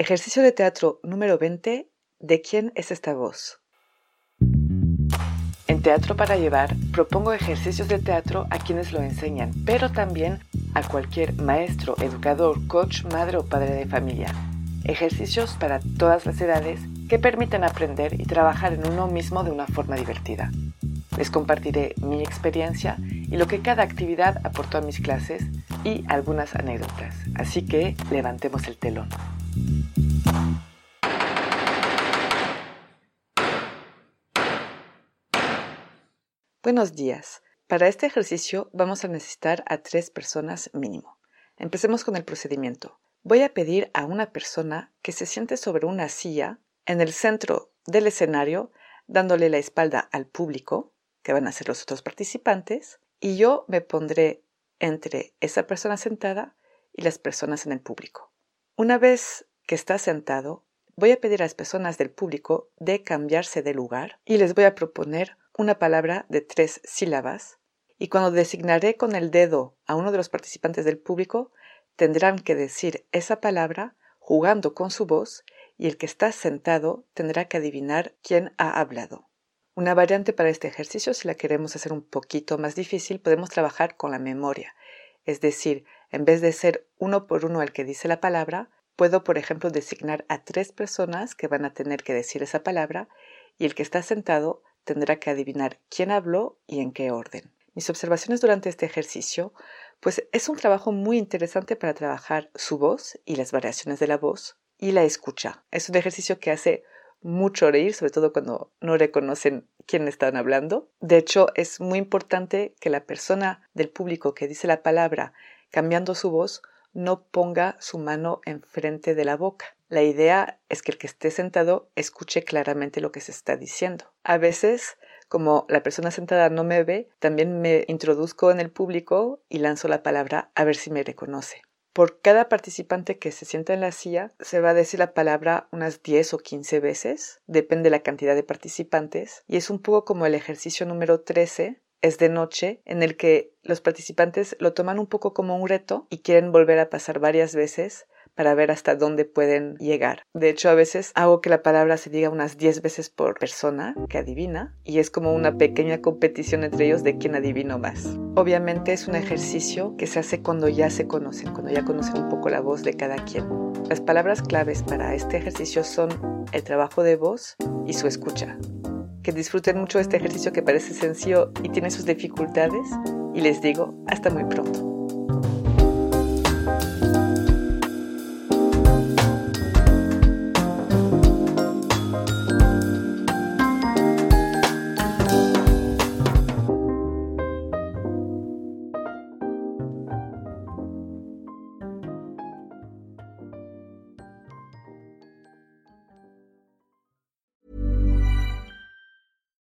Ejercicio de teatro número 20. ¿De quién es esta voz? En Teatro para Llevar propongo ejercicios de teatro a quienes lo enseñan, pero también a cualquier maestro, educador, coach, madre o padre de familia. Ejercicios para todas las edades que permiten aprender y trabajar en uno mismo de una forma divertida. Les compartiré mi experiencia y lo que cada actividad aportó a mis clases y algunas anécdotas. Así que levantemos el telón. Buenos días. Para este ejercicio vamos a necesitar a tres personas mínimo. Empecemos con el procedimiento. Voy a pedir a una persona que se siente sobre una silla en el centro del escenario, dándole la espalda al público, que van a ser los otros participantes, y yo me pondré entre esa persona sentada y las personas en el público. Una vez que está sentado, voy a pedir a las personas del público de cambiarse de lugar y les voy a proponer una palabra de tres sílabas y cuando designaré con el dedo a uno de los participantes del público, tendrán que decir esa palabra jugando con su voz y el que está sentado tendrá que adivinar quién ha hablado. Una variante para este ejercicio, si la queremos hacer un poquito más difícil, podemos trabajar con la memoria. Es decir, en vez de ser uno por uno el que dice la palabra, puedo, por ejemplo, designar a tres personas que van a tener que decir esa palabra y el que está sentado tendrá que adivinar quién habló y en qué orden. Mis observaciones durante este ejercicio, pues es un trabajo muy interesante para trabajar su voz y las variaciones de la voz y la escucha. Es un ejercicio que hace mucho reír, sobre todo cuando no reconocen quién están hablando. De hecho, es muy importante que la persona del público que dice la palabra cambiando su voz no ponga su mano enfrente de la boca. La idea es que el que esté sentado escuche claramente lo que se está diciendo. A veces, como la persona sentada no me ve, también me introduzco en el público y lanzo la palabra a ver si me reconoce. Por cada participante que se sienta en la silla, se va a decir la palabra unas 10 o 15 veces, depende de la cantidad de participantes, y es un poco como el ejercicio número 13, es de noche, en el que los participantes lo toman un poco como un reto y quieren volver a pasar varias veces para ver hasta dónde pueden llegar. De hecho, a veces hago que la palabra se diga unas 10 veces por persona que adivina y es como una pequeña competición entre ellos de quién adivino más. Obviamente es un ejercicio que se hace cuando ya se conocen, cuando ya conocen un poco la voz de cada quien. Las palabras claves para este ejercicio son el trabajo de voz y su escucha que disfruten mucho este ejercicio que parece sencillo y tiene sus dificultades y les digo hasta muy pronto.